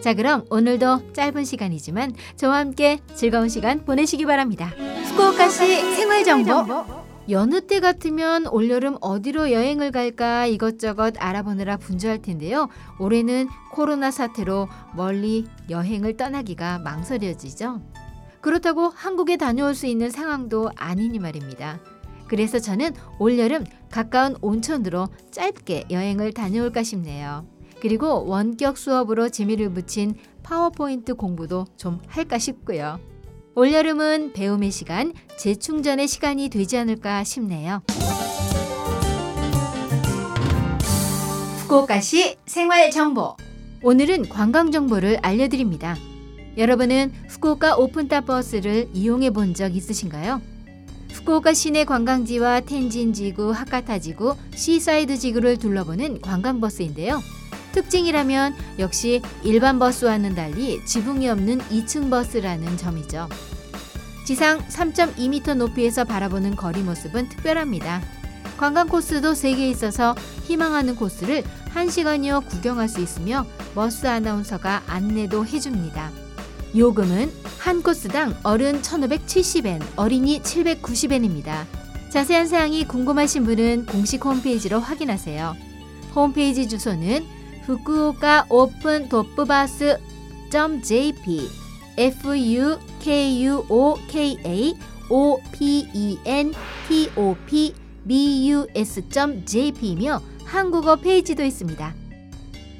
자, 그럼 오늘도 짧은 시간이지만 저와 함께 즐거운 시간 보내시기 바랍니다. 후쿠오카시 생활 정보. 여느 때 같으면 올여름 어디로 여행을 갈까 이것저것 알아보느라 분주할 텐데요. 올해는 코로나 사태로 멀리 여행을 떠나기가 망설여지죠. 그렇다고 한국에 다녀올 수 있는 상황도 아니니 말입니다. 그래서 저는 올여름 가까운 온천으로 짧게 여행을 다녀올까 싶네요. 그리고 원격 수업으로 재미를 붙인 파워포인트 공부도 좀 할까 싶고요. 올여름은 배움의 시간, 재충전의 시간이 되지 않을까 싶네요. 후쿠오카시 생활 정보. 오늘은 관광 정보를 알려드립니다. 여러분은 후쿠오카 Open Top 버스를 이용해 본 적 있으신가요? 후쿠오카 시내 관광지와 텐진 지구, 하카타 지구, Seaside 지구를 둘러보는 관광버스인데요. 특징이라면 역시 일반 버스와는 달리 지붕이 없는 2층 버스라는 점이죠. 지상 3.2m 높이에서 바라보는 거리 모습은 특별합니다. 관광 코스도 3개 있어서 희망하는 코스를 1시간여 구경할 수 있으며 버스 아나운서가 안내도 해줍니다. 요금은 한 코스당 어른 1,570엔, 어린이 790엔입니다. 자세한 사항이 궁금하신 분은 공식 홈페이지로 확인하세요. 홈페이지 주소는 후쿠오카 open top bus .jp f u k u o k a o p e n t o p b u s .jp이며 한국어 페이지도 있습니다.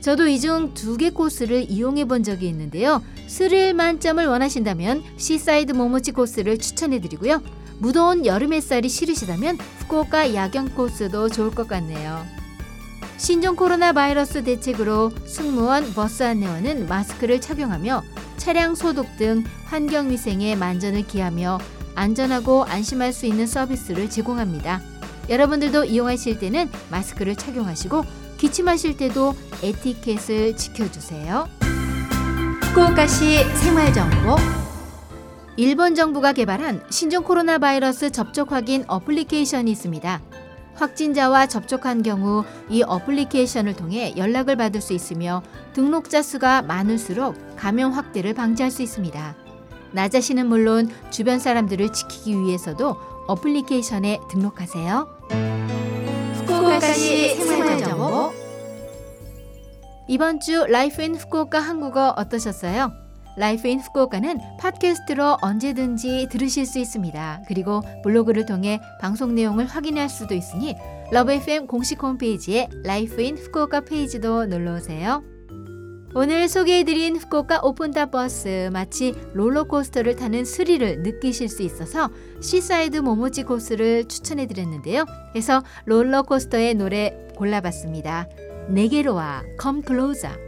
저도 이 중 두 개 코스를 이용해 본 적이 있는데요. 스릴 만점을 원하신다면 Seaside 모모치 코스를 추천해 드리고요. 무더운 여름 햇살이 싫으시다면 후쿠오카 야경 코스도 좋을 것 같네요. 신종 코로나 바이러스 대책으로 승무원, 버스 안내원은 마스크를 착용하며 차량 소독 등 환경 위생에 만전을 기하며 안전하고 안심할 수 있는 서비스를 제공합니다. 여러분들도 이용하실 때는 마스크를 착용하시고 기침하실 때도 에티켓을 지켜주세요. 후쿠오카시 생활정보 일본 정부가 개발한 신종 코로나 바이러스 접촉 확인 어플리케이션이 있습니다. 확진자와 접촉한 경우 이 어플리케이션을 통해 연락을 받을 수 있으며 등록자 수가 많을수록 감염 확대를 방지할 수 있습니다. 나 자신은 물론 주변 사람들을 지키기 위해서도 어플리케이션에 등록하세요. 후쿠오카시 생활정보 이번 주 Life in Fukuoka 한국어 어떠셨어요? Life in Fukuoka는 팟캐스트로 언제든지 들으실 수 있습니다. 그리고 블로그를 통해 방송 내용을 확인할 수도 있으니 Love FM 공식 홈페이지에 Life in Fukuoka 페이지도 놀러 오세요. 오늘 소개해드린 후쿠오카 Open Top 버스 마치 롤러코스터를 타는 스릴을 느끼실 수 있어서 Seaside 모모치 코스를 추천해드렸는데요. 그래서 롤러코스터의 노래 골라봤습니다. 내게로와 Come Closer.